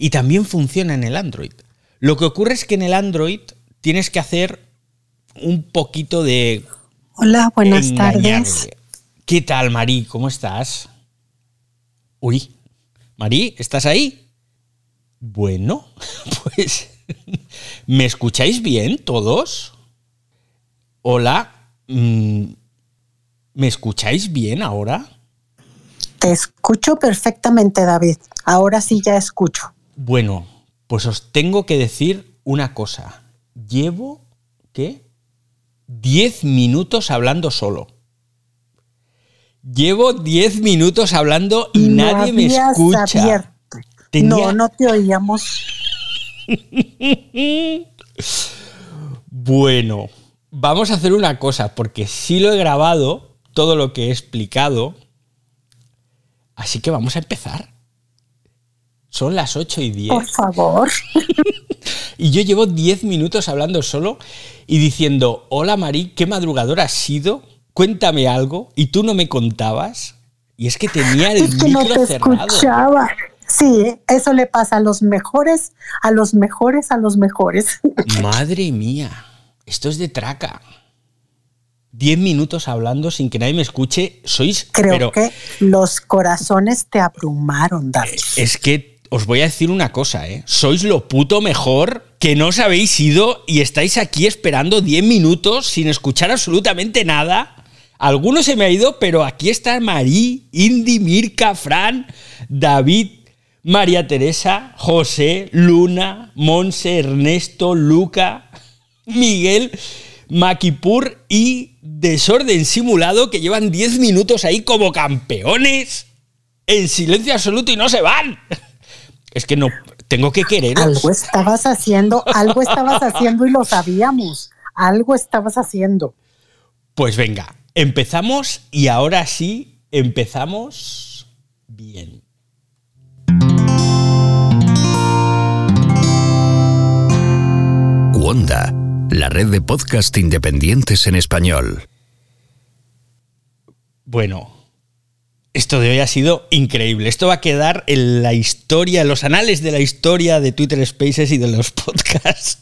y también funciona en el Android. Lo que ocurre es que en el Android tienes que hacer un poquito de... Hola, buenas tardes. ¿Qué tal, Marí? ¿Cómo estás? Uy, Marí, ¿estás ahí? Bueno, pues... ¿Me escucháis bien todos? Hola, mm, ¿me escucháis bien ahora? Te escucho perfectamente, David. Ahora sí ya escucho. Bueno, pues os tengo que decir una cosa. Llevo, ¿qué? 10 minutos hablando solo. Llevo 10 minutos hablando y nadie me escucha. No, no te oíamos. bueno, vamos a hacer una cosa, porque sí lo he grabado, todo lo que he explicado. Así que vamos a empezar. Son las 8 y 10. Por favor. y yo llevo 10 minutos hablando solo y diciendo, hola Mari, ¿qué madrugador has sido? Cuéntame algo. Y tú no me contabas. Y es que tenía el es que no te Escuchaba. Sí, eso le pasa a los mejores, a los mejores, a los mejores. Madre mía, esto es de traca. 10 minutos hablando sin que nadie me escuche, sois... Creo que los corazones te abrumaron, David. Es que os voy a decir una cosa, ¿eh? Sois lo puto mejor que no os habéis ido y estáis aquí esperando 10 minutos sin escuchar absolutamente nada. Algunos se me ha ido, pero aquí está Marí, Indy, Mirka, Fran, David, María Teresa, José, Luna, Monse, Ernesto, Luca, Miguel, Maquipur y Desorden Simulado que llevan 10 minutos ahí como campeones en silencio absoluto y no se van. Es que no, tengo que querer. Algo estabas haciendo, algo estabas haciendo y lo sabíamos. Algo estabas haciendo. Pues venga, empezamos y ahora sí, empezamos bien. Wanda, la red de podcast independientes en español. Bueno, esto de hoy ha sido increíble. Esto va a quedar en la historia, en los anales de la historia de Twitter Spaces y de los podcasts.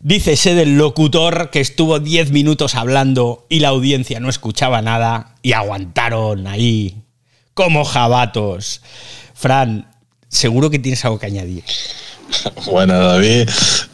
Dícese del locutor que estuvo 10 minutos hablando y la audiencia no escuchaba nada y aguantaron ahí como jabatos. Fran, seguro que tienes algo que añadir. Bueno, David,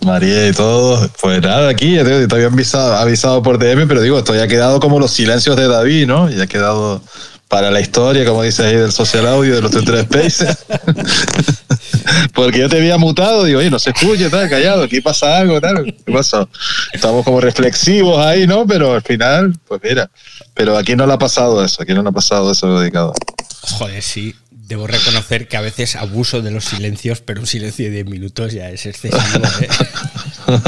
María y todos, pues nada, aquí te, había avisado, avisado por DM, pero digo, esto ya ha quedado como los silencios de David, ¿no? Ya ha quedado para la historia, como dice ahí del social audio de los Twitter Spaces. Porque yo te había mutado, digo, oye, no se escucha, está callado, aquí pasa algo, tal. ¿Qué pasó? Estamos como reflexivos ahí, ¿no? Pero al final, pues mira, pero aquí no le ha pasado eso, aquí no le ha pasado eso dedicado. Joder, sí. Debo reconocer que a veces abuso de los silencios, pero un silencio de 10 minutos ya es excesivo. ¿eh?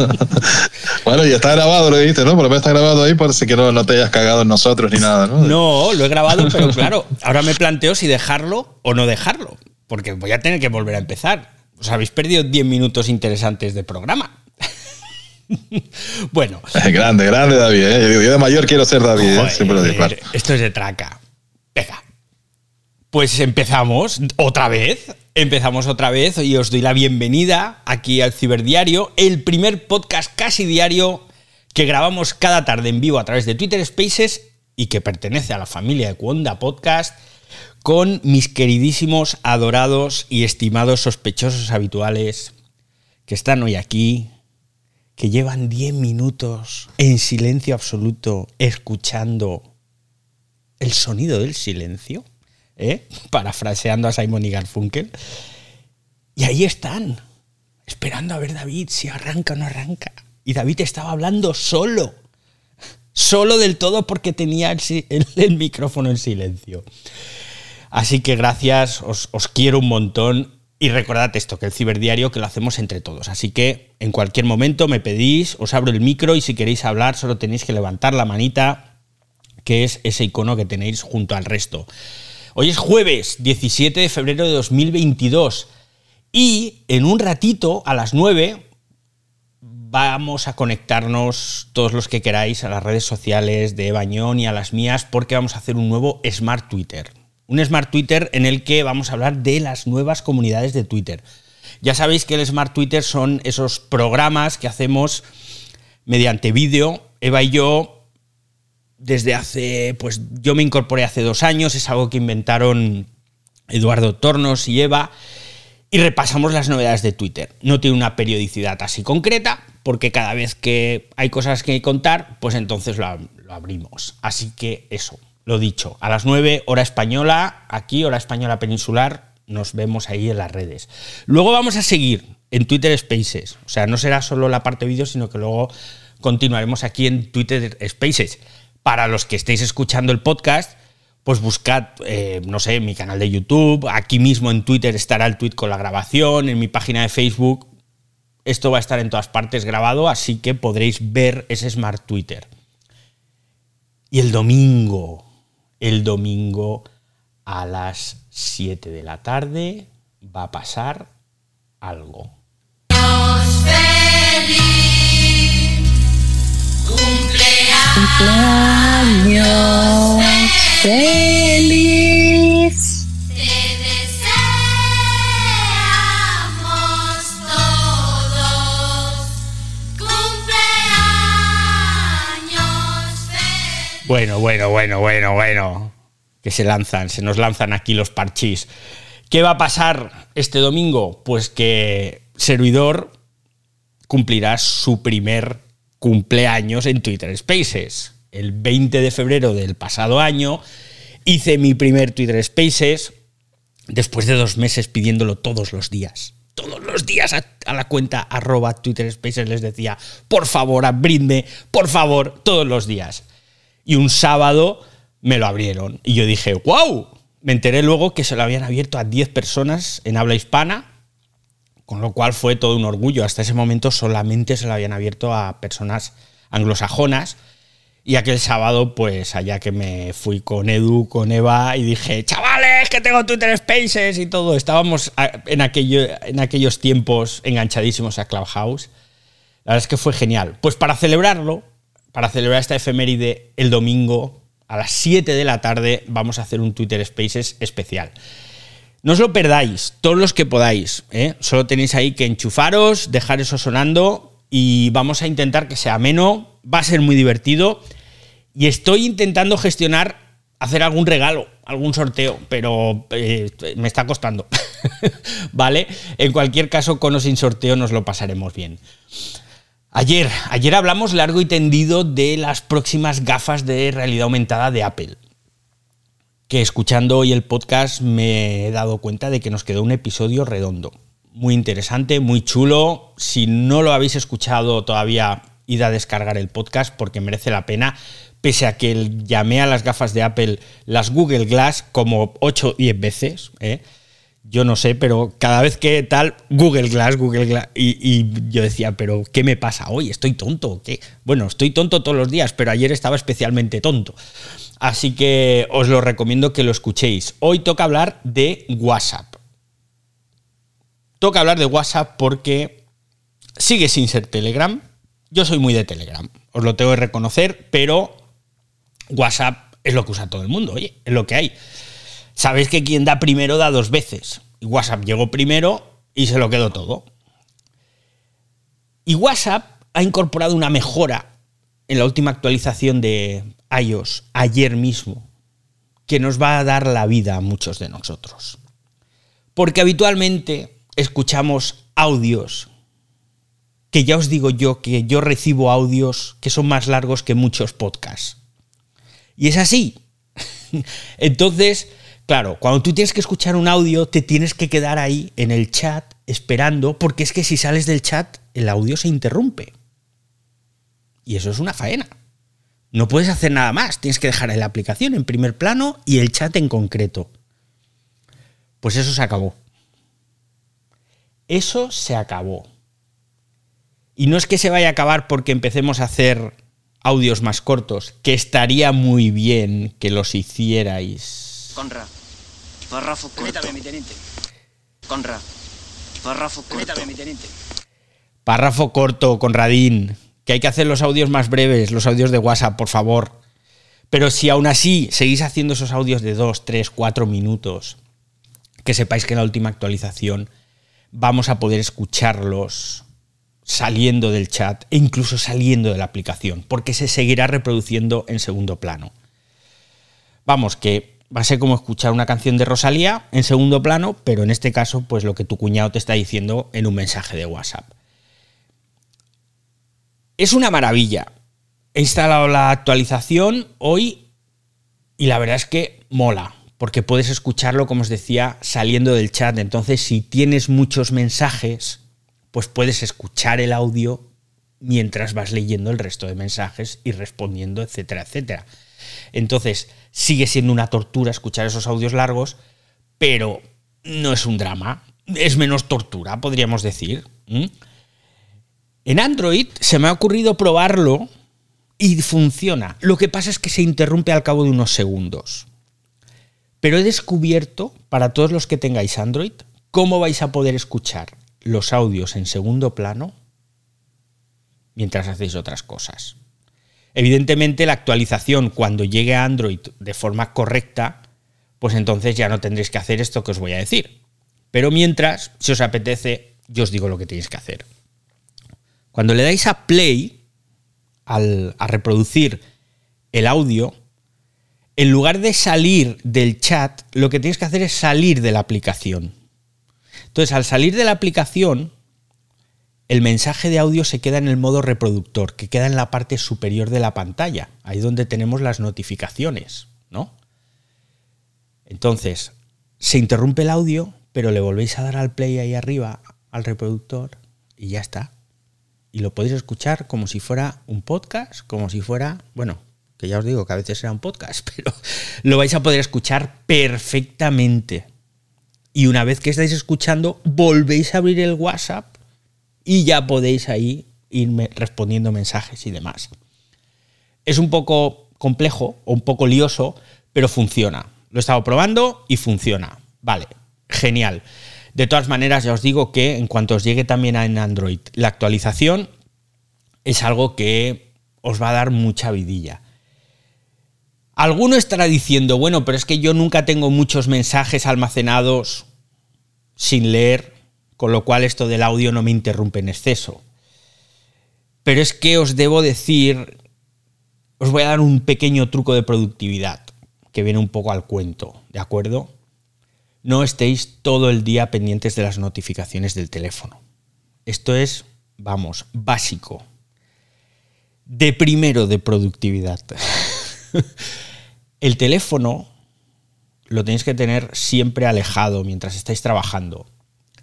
bueno, y está grabado, lo dijiste, ¿no? Por lo menos está grabado ahí, parece que no, no te hayas cagado en nosotros ni nada, ¿no? No, lo he grabado, pero claro, ahora me planteo si dejarlo o no dejarlo, porque voy a tener que volver a empezar. Os habéis perdido 10 minutos interesantes de programa. bueno. Grande, grande, David. ¿eh? Yo, de mayor quiero ser David. ¿eh? Siempre lo digo, Esto es de traca. Venga, pues empezamos otra vez. Empezamos otra vez y os doy la bienvenida aquí al Ciberdiario, el primer podcast casi diario que grabamos cada tarde en vivo a través de Twitter Spaces y que pertenece a la familia de Cuonda Podcast con mis queridísimos, adorados y estimados sospechosos habituales que están hoy aquí, que llevan 10 minutos en silencio absoluto escuchando el sonido del silencio. ¿Eh? parafraseando a Simon y Garfunkel. Y ahí están, esperando a ver David si arranca o no arranca. Y David estaba hablando solo, solo del todo porque tenía el, micrófono en silencio. Así que gracias, os, os quiero un montón. Y recordad esto, que el ciberdiario que lo hacemos entre todos. Así que en cualquier momento me pedís, os abro el micro y si queréis hablar solo tenéis que levantar la manita, que es ese icono que tenéis junto al resto. Hoy es jueves 17 de febrero de 2022 y en un ratito, a las 9, vamos a conectarnos todos los que queráis a las redes sociales de Bañón y a las mías porque vamos a hacer un nuevo Smart Twitter. Un Smart Twitter en el que vamos a hablar de las nuevas comunidades de Twitter. Ya sabéis que el Smart Twitter son esos programas que hacemos mediante vídeo. Eva y yo, desde hace, pues yo me incorporé hace dos años, es algo que inventaron Eduardo Tornos y Eva, y repasamos las novedades de Twitter. No tiene una periodicidad así concreta, porque cada vez que hay cosas que contar, pues entonces lo, abrimos. Así que eso, lo dicho, a las 9 hora española, aquí hora española peninsular, nos vemos ahí en las redes. Luego vamos a seguir en Twitter Spaces, o sea, no será solo la parte vídeo, sino que luego continuaremos aquí en Twitter Spaces. Para los que estéis escuchando el podcast, pues buscad, eh, no sé, mi canal de YouTube, aquí mismo en Twitter estará el tweet con la grabación, en mi página de Facebook, esto va a estar en todas partes grabado, así que podréis ver ese Smart Twitter. Y el domingo, el domingo a las 7 de la tarde va a pasar algo. Cumpleaños feliz. Te deseamos todos cumpleaños feliz. Bueno, bueno, bueno, bueno, bueno. Que se lanzan, se nos lanzan aquí los parchís. ¿Qué va a pasar este domingo? Pues que Servidor cumplirá su primer cumpleaños en Twitter Spaces. El 20 de febrero del pasado año hice mi primer Twitter Spaces después de dos meses pidiéndolo todos los días. Todos los días a, la cuenta arroba Twitter Spaces les decía, por favor, abridme, por favor, todos los días. Y un sábado me lo abrieron. Y yo dije, wow. Me enteré luego que se lo habían abierto a 10 personas en habla hispana, con lo cual fue todo un orgullo. Hasta ese momento solamente se lo habían abierto a personas anglosajonas. Y aquel sábado, pues allá que me fui con Edu, con Eva, y dije, chavales, que tengo Twitter Spaces y todo. Estábamos a- en, aquello, en aquellos tiempos enganchadísimos a Clubhouse. La verdad es que fue genial. Pues para celebrarlo, para celebrar esta efeméride, el domingo a las 7 de la tarde vamos a hacer un Twitter Spaces especial. No os lo perdáis, todos los que podáis. ¿eh? Solo tenéis ahí que enchufaros, dejar eso sonando y vamos a intentar que sea ameno. Va a ser muy divertido. Y estoy intentando gestionar hacer algún regalo, algún sorteo, pero eh, me está costando. ¿Vale? En cualquier caso, con o sin sorteo nos lo pasaremos bien. Ayer, ayer hablamos largo y tendido de las próximas gafas de realidad aumentada de Apple que escuchando hoy el podcast me he dado cuenta de que nos quedó un episodio redondo. Muy interesante, muy chulo. Si no lo habéis escuchado todavía, id a descargar el podcast porque merece la pena. Pese a que llamé a las gafas de Apple las Google Glass como 8 o 10 veces. ¿eh? Yo no sé, pero cada vez que tal, Google Glass, Google Glass. Y, y yo decía, pero ¿qué me pasa hoy? ¿Estoy tonto qué? Bueno, estoy tonto todos los días, pero ayer estaba especialmente tonto. Así que os lo recomiendo que lo escuchéis. Hoy toca hablar de WhatsApp. Toca hablar de WhatsApp porque sigue sin ser Telegram. Yo soy muy de Telegram, os lo tengo que reconocer, pero WhatsApp es lo que usa todo el mundo, oye, es lo que hay. Sabéis que quien da primero da dos veces. Y WhatsApp llegó primero y se lo quedó todo. Y WhatsApp ha incorporado una mejora en la última actualización de iOS ayer mismo, que nos va a dar la vida a muchos de nosotros. Porque habitualmente escuchamos audios, que ya os digo yo que yo recibo audios que son más largos que muchos podcasts. Y es así. Entonces, claro, cuando tú tienes que escuchar un audio, te tienes que quedar ahí en el chat esperando, porque es que si sales del chat, el audio se interrumpe. Y eso es una faena. No puedes hacer nada más, tienes que dejar la aplicación en primer plano y el chat en concreto. Pues eso se acabó. Eso se acabó. Y no es que se vaya a acabar porque empecemos a hacer audios más cortos, que estaría muy bien que los hicierais. Conra, párrafo corto. Permítame, mi teniente. Conra, párrafo corto. Permítame, mi teniente. Párrafo corto, Conradín, que hay que hacer los audios más breves, los audios de WhatsApp, por favor. Pero si aún así seguís haciendo esos audios de 2, 3, 4 minutos, que sepáis que en la última actualización vamos a poder escucharlos saliendo del chat e incluso saliendo de la aplicación, porque se seguirá reproduciendo en segundo plano. Vamos, que va a ser como escuchar una canción de Rosalía en segundo plano, pero en este caso, pues lo que tu cuñado te está diciendo en un mensaje de WhatsApp. Es una maravilla. He instalado la actualización hoy y la verdad es que mola, porque puedes escucharlo, como os decía, saliendo del chat. Entonces, si tienes muchos mensajes, pues puedes escuchar el audio mientras vas leyendo el resto de mensajes y respondiendo, etcétera, etcétera. Entonces, sigue siendo una tortura escuchar esos audios largos, pero no es un drama. Es menos tortura, podríamos decir. En Android se me ha ocurrido probarlo y funciona. Lo que pasa es que se interrumpe al cabo de unos segundos. Pero he descubierto, para todos los que tengáis Android, cómo vais a poder escuchar los audios en segundo plano mientras hacéis otras cosas. Evidentemente la actualización cuando llegue a Android de forma correcta, pues entonces ya no tendréis que hacer esto que os voy a decir. Pero mientras, si os apetece, yo os digo lo que tenéis que hacer. Cuando le dais a play, al, a reproducir el audio, en lugar de salir del chat, lo que tienes que hacer es salir de la aplicación. Entonces, al salir de la aplicación, el mensaje de audio se queda en el modo reproductor, que queda en la parte superior de la pantalla, ahí donde tenemos las notificaciones, ¿no? Entonces, se interrumpe el audio, pero le volvéis a dar al play ahí arriba, al reproductor, y ya está. Y lo podéis escuchar como si fuera un podcast, como si fuera, bueno, que ya os digo que a veces será un podcast, pero lo vais a poder escuchar perfectamente. Y una vez que estáis escuchando, volvéis a abrir el WhatsApp y ya podéis ahí irme respondiendo mensajes y demás. Es un poco complejo o un poco lioso, pero funciona. Lo he estado probando y funciona. Vale, genial. De todas maneras, ya os digo que en cuanto os llegue también en Android la actualización, es algo que os va a dar mucha vidilla. Alguno estará diciendo, bueno, pero es que yo nunca tengo muchos mensajes almacenados sin leer, con lo cual esto del audio no me interrumpe en exceso. Pero es que os debo decir, os voy a dar un pequeño truco de productividad que viene un poco al cuento, ¿de acuerdo? No estéis todo el día pendientes de las notificaciones del teléfono. Esto es, vamos, básico. De primero de productividad. el teléfono lo tenéis que tener siempre alejado mientras estáis trabajando.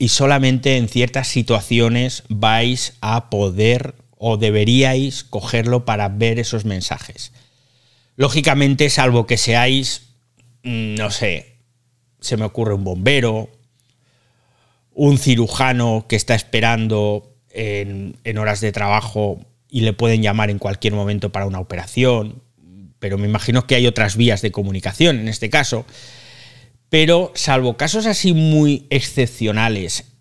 Y solamente en ciertas situaciones vais a poder o deberíais cogerlo para ver esos mensajes. Lógicamente, salvo que seáis, mm, no sé, se me ocurre un bombero, un cirujano que está esperando en, en horas de trabajo y le pueden llamar en cualquier momento para una operación, pero me imagino que hay otras vías de comunicación en este caso. Pero salvo casos así muy excepcionales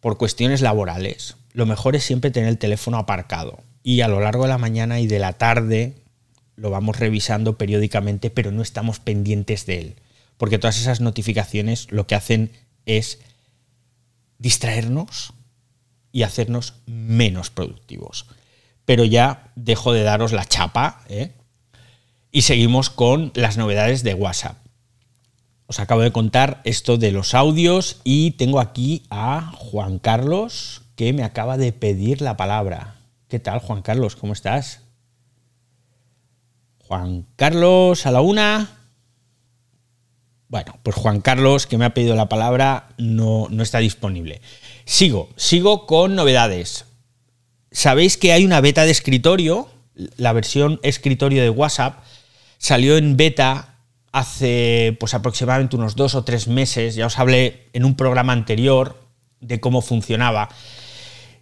por cuestiones laborales, lo mejor es siempre tener el teléfono aparcado. Y a lo largo de la mañana y de la tarde lo vamos revisando periódicamente, pero no estamos pendientes de él. Porque todas esas notificaciones lo que hacen es distraernos y hacernos menos productivos. Pero ya dejo de daros la chapa ¿eh? y seguimos con las novedades de WhatsApp. Os acabo de contar esto de los audios y tengo aquí a Juan Carlos que me acaba de pedir la palabra. ¿Qué tal, Juan Carlos? ¿Cómo estás? Juan Carlos, a la una. Bueno, pues Juan Carlos, que me ha pedido la palabra, no, no está disponible. Sigo, sigo con novedades. Sabéis que hay una beta de escritorio, la versión escritorio de WhatsApp salió en beta hace pues aproximadamente unos dos o tres meses, ya os hablé en un programa anterior de cómo funcionaba,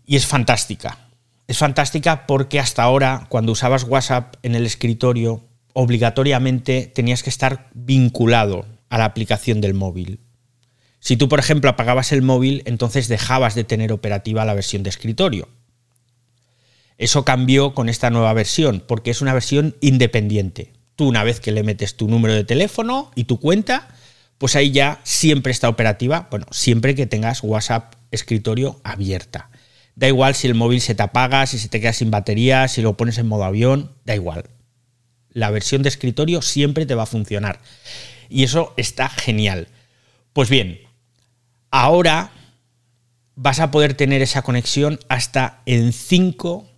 y es fantástica. Es fantástica porque hasta ahora, cuando usabas WhatsApp en el escritorio, obligatoriamente tenías que estar vinculado a la aplicación del móvil. Si tú, por ejemplo, apagabas el móvil, entonces dejabas de tener operativa la versión de escritorio. Eso cambió con esta nueva versión, porque es una versión independiente. Tú una vez que le metes tu número de teléfono y tu cuenta, pues ahí ya siempre está operativa, bueno, siempre que tengas WhatsApp escritorio abierta. Da igual si el móvil se te apaga, si se te queda sin batería, si lo pones en modo avión, da igual. La versión de escritorio siempre te va a funcionar. Y eso está genial. Pues bien, ahora vas a poder tener esa conexión hasta en cinco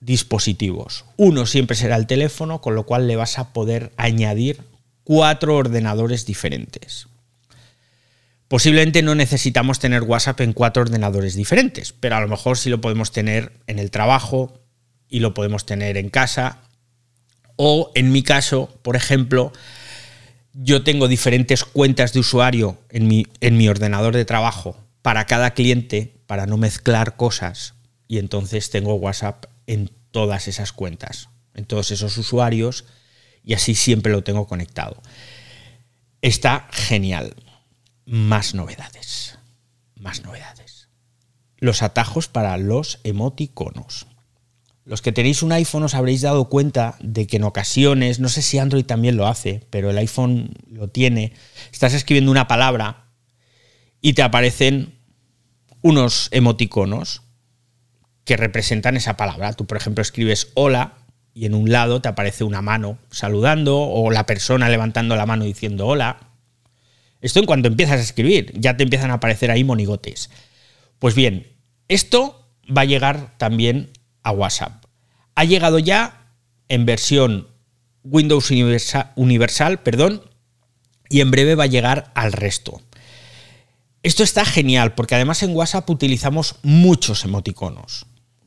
dispositivos. Uno siempre será el teléfono, con lo cual le vas a poder añadir cuatro ordenadores diferentes. Posiblemente no necesitamos tener WhatsApp en cuatro ordenadores diferentes, pero a lo mejor sí lo podemos tener en el trabajo y lo podemos tener en casa. O en mi caso, por ejemplo, yo tengo diferentes cuentas de usuario en mi, en mi ordenador de trabajo para cada cliente, para no mezclar cosas. Y entonces tengo WhatsApp en todas esas cuentas, en todos esos usuarios, y así siempre lo tengo conectado. Está genial más novedades. Más novedades. Los atajos para los emoticonos. Los que tenéis un iPhone os habréis dado cuenta de que en ocasiones, no sé si Android también lo hace, pero el iPhone lo tiene, estás escribiendo una palabra y te aparecen unos emoticonos que representan esa palabra. Tú, por ejemplo, escribes hola y en un lado te aparece una mano saludando o la persona levantando la mano diciendo hola. Esto en cuanto empiezas a escribir, ya te empiezan a aparecer ahí monigotes. Pues bien, esto va a llegar también a WhatsApp. Ha llegado ya en versión Windows Universal, perdón, y en breve va a llegar al resto. Esto está genial porque además en WhatsApp utilizamos muchos emoticonos.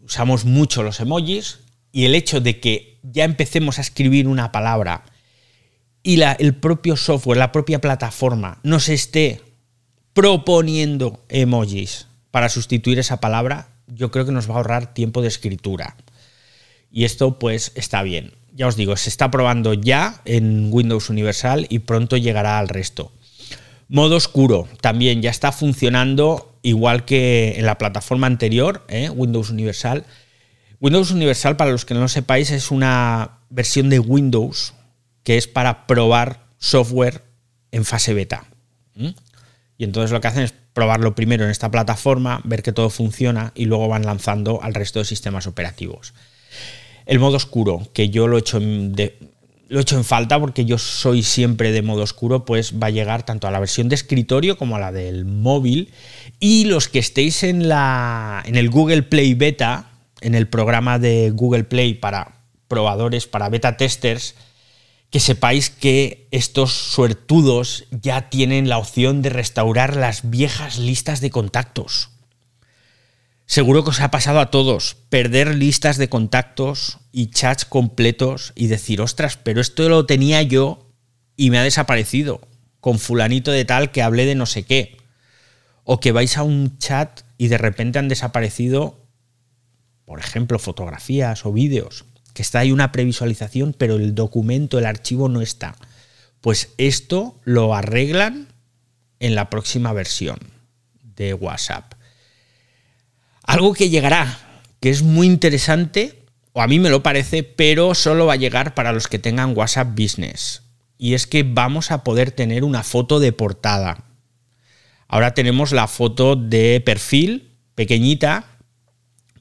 Usamos mucho los emojis y el hecho de que ya empecemos a escribir una palabra y la, el propio software, la propia plataforma nos esté proponiendo emojis para sustituir esa palabra, yo creo que nos va a ahorrar tiempo de escritura. Y esto pues está bien. Ya os digo, se está probando ya en Windows Universal y pronto llegará al resto. Modo oscuro también ya está funcionando igual que en la plataforma anterior, ¿eh? Windows Universal. Windows Universal, para los que no lo sepáis, es una versión de Windows que es para probar software en fase beta. Y entonces lo que hacen es probarlo primero en esta plataforma, ver que todo funciona y luego van lanzando al resto de sistemas operativos. El modo oscuro, que yo lo he hecho de- lo he hecho en falta porque yo soy siempre de modo oscuro, pues va a llegar tanto a la versión de escritorio como a la del móvil. Y los que estéis en, la, en el Google Play Beta, en el programa de Google Play para probadores, para beta testers, que sepáis que estos suertudos ya tienen la opción de restaurar las viejas listas de contactos. Seguro que os ha pasado a todos perder listas de contactos y chats completos y decir, ostras, pero esto lo tenía yo y me ha desaparecido con fulanito de tal que hablé de no sé qué. O que vais a un chat y de repente han desaparecido, por ejemplo, fotografías o vídeos que está ahí una previsualización, pero el documento, el archivo no está. Pues esto lo arreglan en la próxima versión de WhatsApp. Algo que llegará, que es muy interesante, o a mí me lo parece, pero solo va a llegar para los que tengan WhatsApp Business. Y es que vamos a poder tener una foto de portada. Ahora tenemos la foto de perfil, pequeñita,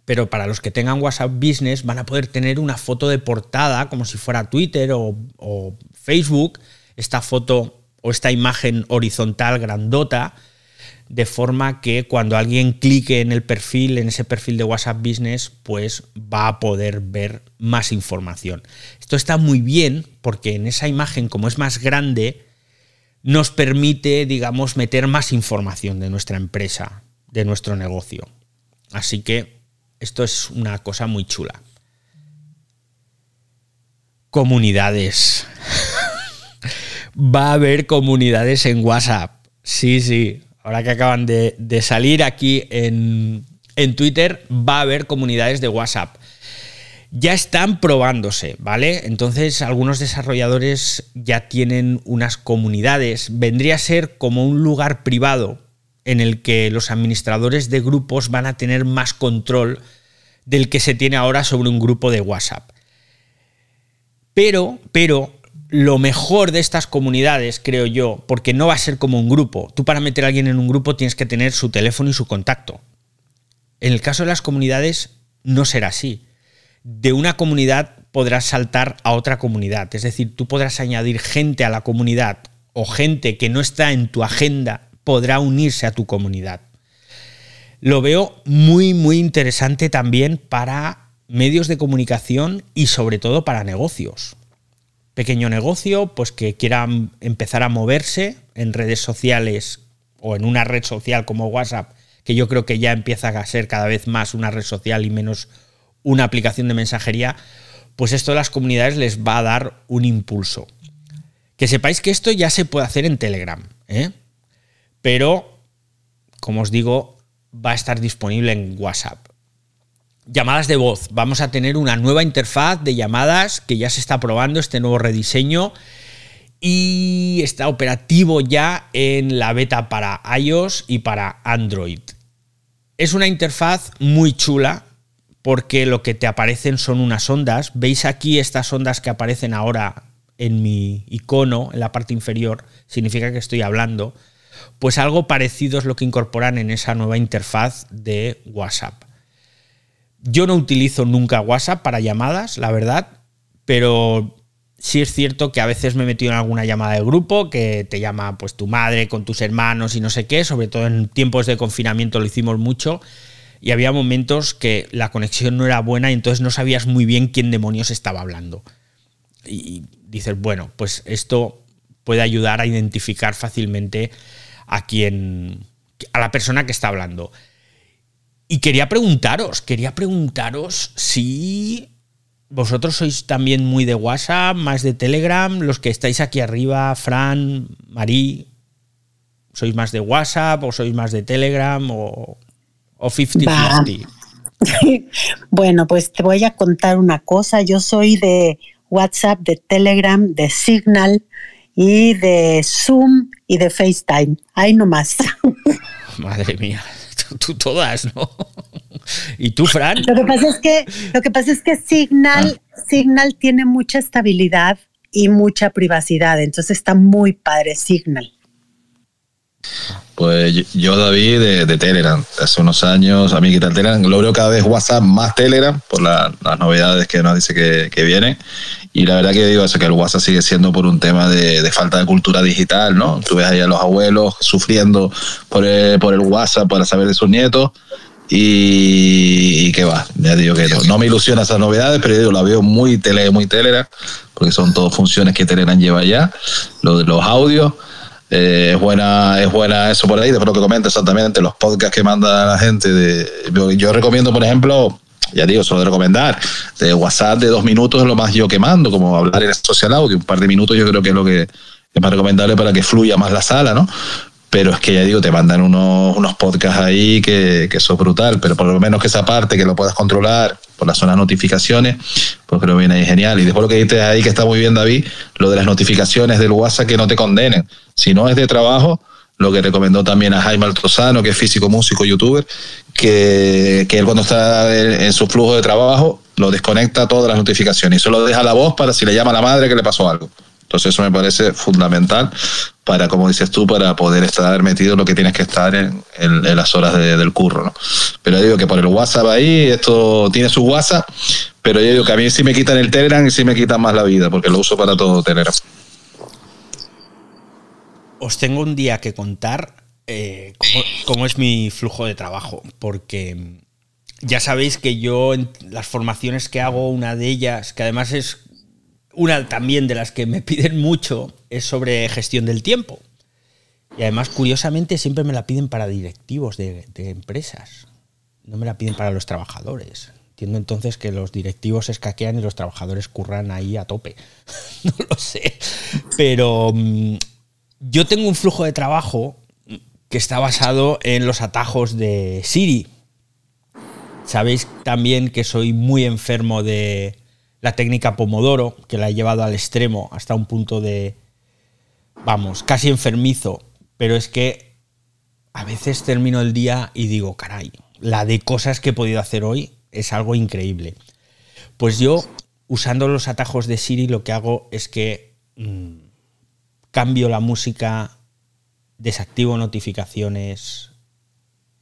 pero para los que tengan WhatsApp Business van a poder tener una foto de portada como si fuera Twitter o, o Facebook, esta foto o esta imagen horizontal grandota, de forma que cuando alguien clique en el perfil, en ese perfil de WhatsApp Business, pues va a poder ver más información. Esto está muy bien porque en esa imagen, como es más grande, nos permite, digamos, meter más información de nuestra empresa, de nuestro negocio. Así que esto es una cosa muy chula. Comunidades. Va a haber comunidades en WhatsApp. Sí, sí. Ahora que acaban de, salir aquí en, en Twitter, va a haber comunidades de WhatsApp. Ya están probándose, ¿vale? Entonces algunos desarrolladores ya tienen unas comunidades. Vendría a ser como un lugar privado en el que los administradores de grupos van a tener más control del que se tiene ahora sobre un grupo de WhatsApp. Pero, pero, lo mejor de estas comunidades, creo yo, porque no va a ser como un grupo. Tú para meter a alguien en un grupo tienes que tener su teléfono y su contacto. En el caso de las comunidades no será así. De una comunidad podrás saltar a otra comunidad. Es decir, tú podrás añadir gente a la comunidad o gente que no está en tu agenda podrá unirse a tu comunidad. Lo veo muy, muy interesante también para medios de comunicación y sobre todo para negocios pequeño negocio, pues que quieran empezar a moverse en redes sociales o en una red social como WhatsApp, que yo creo que ya empieza a ser cada vez más una red social y menos una aplicación de mensajería, pues esto de las comunidades les va a dar un impulso. Que sepáis que esto ya se puede hacer en Telegram, ¿eh? pero, como os digo, va a estar disponible en WhatsApp llamadas de voz. Vamos a tener una nueva interfaz de llamadas que ya se está probando, este nuevo rediseño. Y está operativo ya en la beta para iOS y para Android. Es una interfaz muy chula porque lo que te aparecen son unas ondas. ¿Veis aquí estas ondas que aparecen ahora en mi icono, en la parte inferior? Significa que estoy hablando. Pues algo parecido es lo que incorporan en esa nueva interfaz de WhatsApp. Yo no utilizo nunca WhatsApp para llamadas, la verdad, pero sí es cierto que a veces me he metido en alguna llamada de grupo que te llama pues tu madre con tus hermanos y no sé qué, sobre todo en tiempos de confinamiento lo hicimos mucho y había momentos que la conexión no era buena y entonces no sabías muy bien quién demonios estaba hablando. Y dices, bueno, pues esto puede ayudar a identificar fácilmente a quien a la persona que está hablando. Y quería preguntaros, quería preguntaros si vosotros sois también muy de WhatsApp, más de Telegram, los que estáis aquí arriba, Fran, Marí, ¿sois más de WhatsApp o sois más de Telegram o, o 50-50? bueno, pues te voy a contar una cosa. Yo soy de WhatsApp, de Telegram, de Signal y de Zoom y de FaceTime. Ahí nomás. Madre mía tú todas, ¿no? ¿Y tú, Fran? Lo que pasa es que, lo que, pasa es que Signal, Ah. Signal tiene mucha estabilidad y mucha privacidad, entonces está muy padre Signal. Pues yo- David, de, de Telegram. Hace unos años, a mí quita el Telegram. Lo veo cada vez WhatsApp más Telegram por la- las novedades que nos dice que, que vienen. Y la verdad que digo eso, que el WhatsApp sigue siendo por un tema de, falta de cultura digital, ¿no? Tú ves ahí a los abuelos sufriendo por el, por el WhatsApp para saber de sus nietos. Y, y que va, ya digo que no, me ilusiona esas novedades, pero yo digo, la veo muy tele, muy Telegram, porque son todas funciones que Telegram lleva ya, lo de los audios. Eh, es buena es buena eso por ahí, después lo que comenta exactamente, los podcasts que manda la gente. Yo recomiendo, por ejemplo, ya digo, solo de recomendar, de WhatsApp de dos minutos es lo más yo que mando, como hablar en social audio, un par de minutos yo creo que es lo que es más recomendable para que fluya más la sala, ¿no? Pero es que ya digo, te mandan unos, unos podcasts ahí que, que eso es brutal, pero por lo menos que esa parte que lo puedas controlar por las zonas notificaciones, pues creo que viene ahí genial. Y después lo que dices ahí que está muy bien, David, lo de las notificaciones del WhatsApp que no te condenen. Si no es de trabajo, lo que recomendó también a Jaime Altozano, que es físico, músico, youtuber, que, que él cuando está en, su flujo de trabajo lo desconecta todas las notificaciones y solo deja la voz para si le llama a la madre que le pasó algo. Entonces eso me parece fundamental para, como dices tú, para poder estar metido en lo que tienes que estar en, en- en las horas de- del curro. ¿no? Pero digo que por el WhatsApp ahí, esto tiene su WhatsApp, pero yo digo que a mí sí me quitan el Telegram y sí me quitan más la vida, porque lo uso para todo Telegram. Os tengo un día que contar eh, cómo, es mi flujo de trabajo, porque ya sabéis que yo en las formaciones que hago, una de ellas, que además es una también de las que me piden mucho, es sobre gestión del tiempo. Y además, curiosamente, siempre me la piden para directivos de, de empresas. No me la piden para los trabajadores. Entiendo entonces que los directivos escaquean y los trabajadores curran ahí a tope. no lo sé. Pero mm, yo tengo un flujo de trabajo que está basado en los atajos de Siri. Sabéis también que soy muy enfermo de la técnica Pomodoro, que la he llevado al extremo hasta un punto de, vamos, casi enfermizo. Pero es que a veces termino el día y digo, caray, la de cosas que he podido hacer hoy es algo increíble. Pues yo, usando los atajos de Siri, lo que hago es que mm, cambio la música, desactivo notificaciones,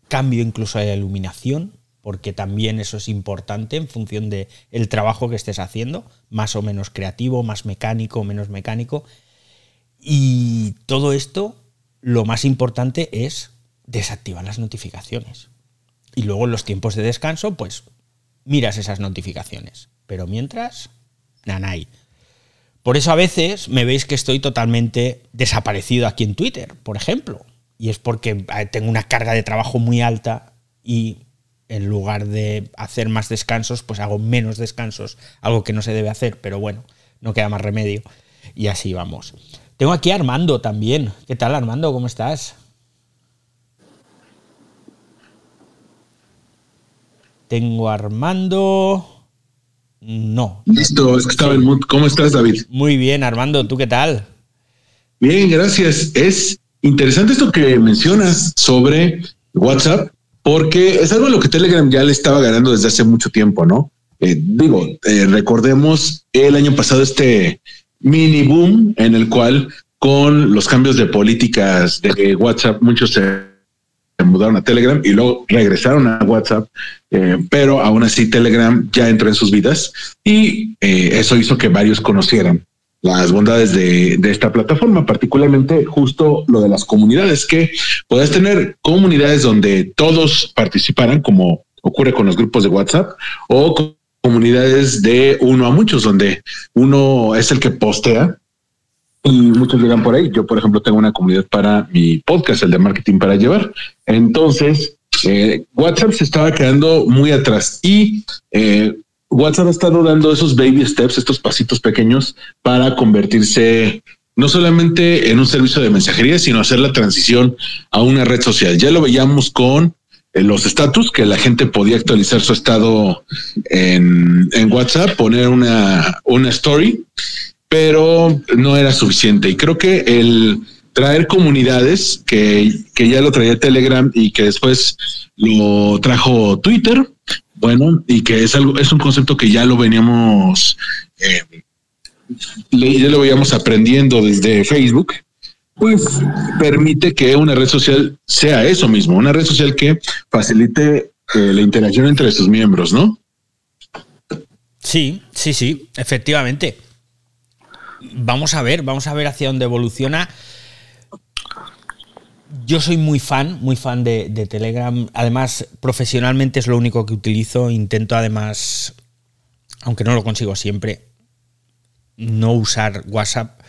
cambio incluso la iluminación, porque también eso es importante en función del el trabajo que estés haciendo, más o menos creativo, más mecánico, menos mecánico. Y todo esto, lo más importante es desactivar las notificaciones. Y luego en los tiempos de descanso, pues miras esas notificaciones. Pero mientras, nanay. Por eso a veces me veis que estoy totalmente desaparecido aquí en Twitter, por ejemplo. Y es porque eh, tengo una carga de trabajo muy alta y en lugar de hacer más descansos, pues hago menos descansos, algo que no se debe hacer, pero bueno, no queda más remedio. Y así vamos. Tengo aquí a Armando también. ¿Qué tal Armando? ¿Cómo estás? Tengo a Armando. No. Listo, es que estaba en mood. ¿Cómo estás, David? Muy bien, Armando. ¿Tú qué tal? Bien, gracias. Es interesante esto que mencionas sobre WhatsApp, porque es algo a lo que Telegram ya le estaba ganando desde hace mucho tiempo, ¿no? Eh, digo, eh, recordemos el año pasado este mini boom en el cual con los cambios de políticas de WhatsApp muchos se se mudaron a Telegram y luego regresaron a WhatsApp, eh, pero aún así Telegram ya entró en sus vidas y eh, eso hizo que varios conocieran las bondades de, de, esta plataforma, particularmente justo lo de las comunidades, que puedes tener comunidades donde todos participaran, como ocurre con los grupos de WhatsApp, o comunidades de uno a muchos, donde uno es el que postea y muchos llegan por ahí. Yo, por ejemplo, tengo una comunidad para mi podcast, el de marketing para llevar. Entonces, eh, WhatsApp se estaba quedando muy atrás y eh, WhatsApp ha estado dando esos baby steps, estos pasitos pequeños para convertirse no solamente en un servicio de mensajería, sino hacer la transición a una red social. Ya lo veíamos con eh, los estatus, que la gente podía actualizar su estado en, en WhatsApp, poner una, una story pero no era suficiente. Y creo que el traer comunidades, que, que ya lo traía Telegram y que después lo trajo Twitter, bueno, y que es algo, es un concepto que ya lo veníamos, eh, ya lo veíamos aprendiendo desde Facebook, pues permite que una red social sea eso mismo, una red social que facilite eh, la interacción entre sus miembros, ¿no? Sí, sí, sí, efectivamente vamos a ver, vamos a ver hacia dónde evoluciona. Yo soy muy fan, muy fan de, de, Telegram. Además, profesionalmente es lo único que utilizo. Intento además, aunque no lo consigo siempre, no usar WhatsApp.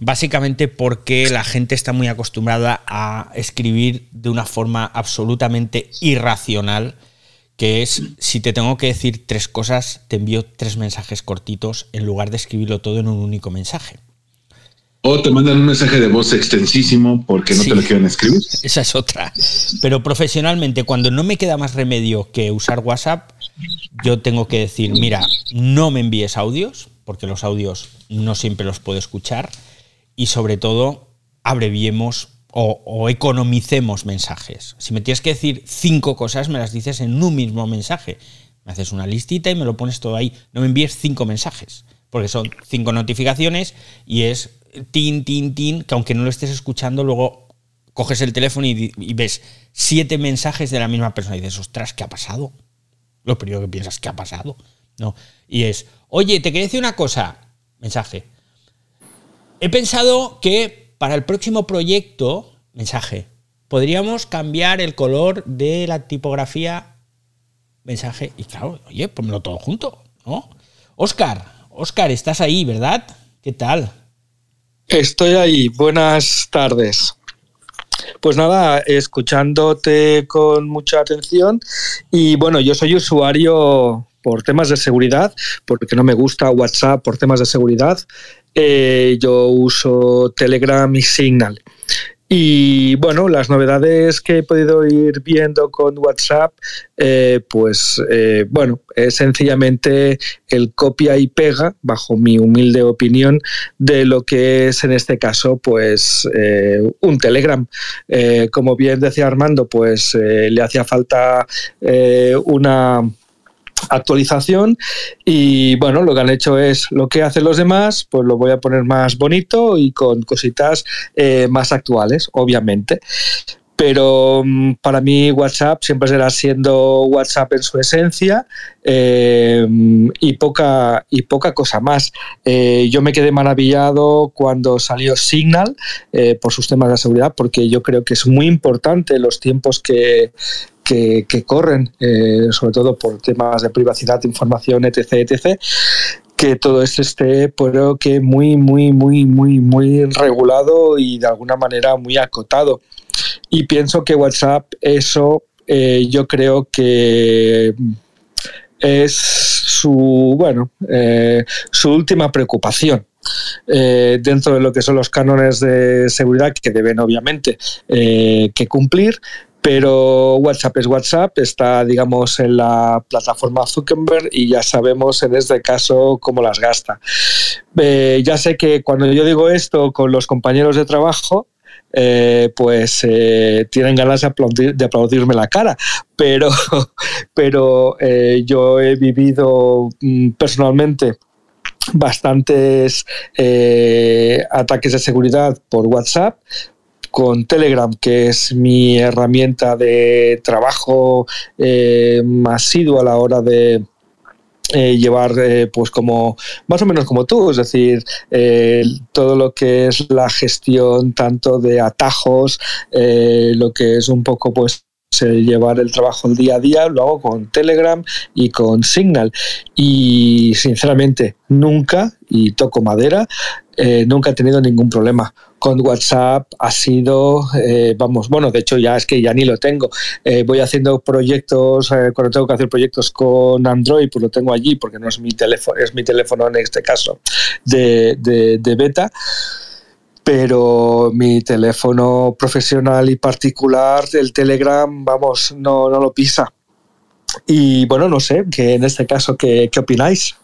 Básicamente porque la gente está muy acostumbrada a escribir de una forma absolutamente irracional que es, si te tengo que decir tres cosas, te envío tres mensajes cortitos en lugar de escribirlo todo en un único mensaje. O te mandan un mensaje de voz extensísimo porque no sí, te lo quieren escribir. Esa es otra. Pero profesionalmente, cuando no me queda más remedio que usar WhatsApp, yo tengo que decir, mira, no me envíes audios, porque los audios no siempre los puedo escuchar, y sobre todo, abreviemos o, economicemos mensajes. Si me tienes que decir cinco cosas, me las dices en un mismo mensaje. Me haces una listita y me lo pones todo ahí. No me envíes cinco mensajes, porque son cinco notificaciones y es tin, tin, tin, que aunque no lo estés escuchando, luego coges el teléfono y, y ves siete mensajes de la misma persona y dices, ostras, ¿qué ha pasado? Lo primero que piensas, ¿qué ha pasado? No. Y es, oye, te quería decir una cosa. Mensaje. He pensado que para el próximo proyecto, mensaje, podríamos cambiar el color de la tipografía, mensaje, y claro, oye, ponmelo todo junto, ¿no? Oscar, Oscar, estás ahí, ¿verdad? ¿Qué tal? Estoy ahí, buenas tardes. Pues nada, escuchándote con mucha atención y bueno, yo soy usuario por temas de seguridad, porque no me gusta WhatsApp por temas de seguridad, eh, yo uso Telegram y Signal. Y bueno, las novedades que he podido ir viendo con WhatsApp, eh, pues eh, bueno, es sencillamente el copia y pega, bajo mi humilde opinión, de lo que es en este caso, pues un Telegram. Como bien decía Armando, pues le hacía falta una actualización y bueno, lo que han hecho es lo que hacen los demás, pues lo voy a poner más bonito y con cositas eh, más actuales, obviamente. Pero mm, para mí WhatsApp siempre será siendo WhatsApp en su esencia eh, y, poca, y poca cosa más. Eh, yo me quedé maravillado cuando salió Signal eh, por sus temas de seguridad, porque yo creo que es muy importante los tiempos que, que, que corren, eh, sobre todo por temas de privacidad, información, etc., etc., que todo esto esté, pero que muy, muy, muy, muy, muy regulado y de alguna manera muy acotado. Y pienso que WhatsApp, eso eh, yo creo que es su, bueno, eh, su última preocupación. eh, dentro de lo que son los cánones de seguridad que deben obviamente eh, que cumplir, pero WhatsApp es WhatsApp, está, digamos, en la plataforma Zuckerberg y ya sabemos en este caso cómo las gasta. Eh, ya sé que cuando yo digo esto con los compañeros de trabajo, eh, pues eh, tienen ganas de, aplaudir- de aplaudirme la cara, pero, pero yo he vivido mm, personalmente bastantes ataques de seguridad por WhatsApp con Telegram, que es mi herramienta de trabajo eh, masivo a la hora de eh, llevar, eh, pues como más o menos como tú, es decir, eh, todo lo que es la gestión tanto de atajos, eh, lo que es un poco pues llevar el trabajo el día a día, lo hago con Telegram y con Signal. Y sinceramente, nunca, y toco madera, eh, nunca he tenido ningún problema. Con WhatsApp ha sido, eh, vamos, bueno, de hecho ya es que ya ni lo tengo. Eh, voy haciendo proyectos, eh, cuando tengo que hacer proyectos con Android, pues lo tengo allí porque no es mi teléfono, es mi teléfono en este caso de, de- de beta. Pero mi teléfono profesional y particular, el Telegram, vamos, no, no lo pisa. Y bueno, no sé, que en este caso, ¿qué, opináis?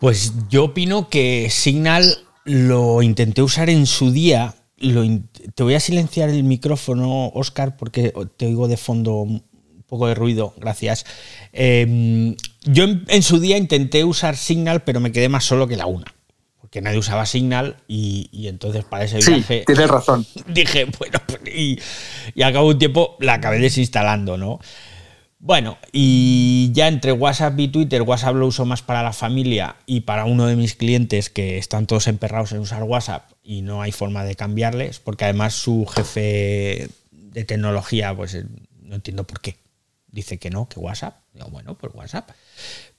Pues yo opino que Signal lo intenté usar en su día. Te voy a silenciar el micrófono, Oscar, porque te oigo de fondo un poco de ruido. Gracias. Eh, yo en su día intenté usar Signal, pero me quedé más solo que la una. Porque nadie usaba Signal y, y entonces para ese Sí, viaje tienes razón. dije, bueno, pues, y, y al cabo de un tiempo la acabé desinstalando, ¿no? Bueno, y ya entre WhatsApp y Twitter, WhatsApp lo uso más para la familia y para uno de mis clientes que están todos emperrados en usar WhatsApp y no hay forma de cambiarles, porque además su jefe de tecnología, pues eh, no entiendo por qué. Dice que no, que WhatsApp. Digo, bueno, pues WhatsApp.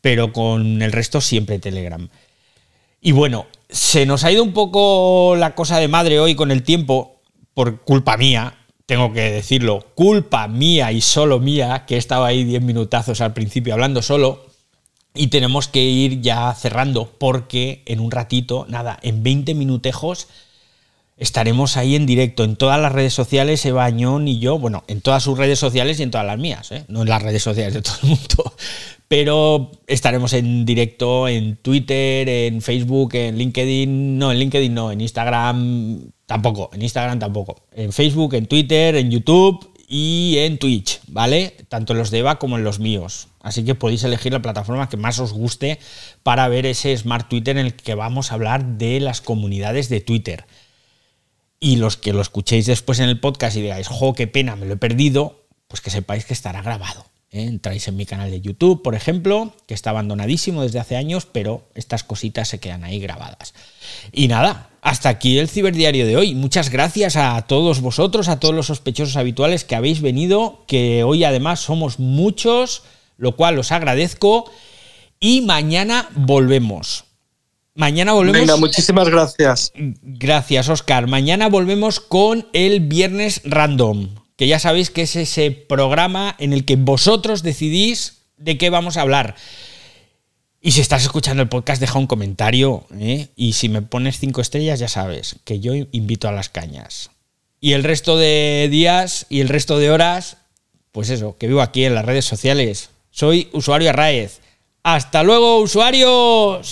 Pero con el resto siempre Telegram. Y bueno, se nos ha ido un poco la cosa de madre hoy con el tiempo, por culpa mía, tengo que decirlo, culpa mía y solo mía, que he estado ahí 10 minutazos al principio hablando solo, y tenemos que ir ya cerrando, porque en un ratito, nada, en 20 minutejos estaremos ahí en directo en todas las redes sociales, Eva Añón y yo, bueno, en todas sus redes sociales y en todas las mías, ¿eh? no en las redes sociales de todo el mundo, pero estaremos en directo en Twitter, en Facebook, en LinkedIn, no, en LinkedIn no, en Instagram tampoco, en Instagram tampoco, en Facebook, en Twitter, en YouTube y en Twitch, ¿vale? Tanto en los de Eva como en los míos. Así que podéis elegir la plataforma que más os guste para ver ese Smart Twitter en el que vamos a hablar de las comunidades de Twitter. Y los que lo escuchéis después en el podcast y digáis, jo, qué pena, me lo he perdido, pues que sepáis que estará grabado. Entráis en mi canal de YouTube, por ejemplo, que está abandonadísimo desde hace años, pero estas cositas se quedan ahí grabadas. Y nada, hasta aquí el ciberdiario de hoy. Muchas gracias a todos vosotros, a todos los sospechosos habituales que habéis venido, que hoy además somos muchos, lo cual os agradezco. Y mañana volvemos. Mañana volvemos. Venga, muchísimas gracias. Gracias, Oscar. Mañana volvemos con el Viernes Random, que ya sabéis que es ese programa en el que vosotros decidís de qué vamos a hablar. Y si estás escuchando el podcast, deja un comentario. ¿eh? Y si me pones cinco estrellas, ya sabes que yo invito a las cañas. Y el resto de días y el resto de horas, pues eso, que vivo aquí en las redes sociales. Soy usuario Arraez. ¡Hasta luego, usuarios!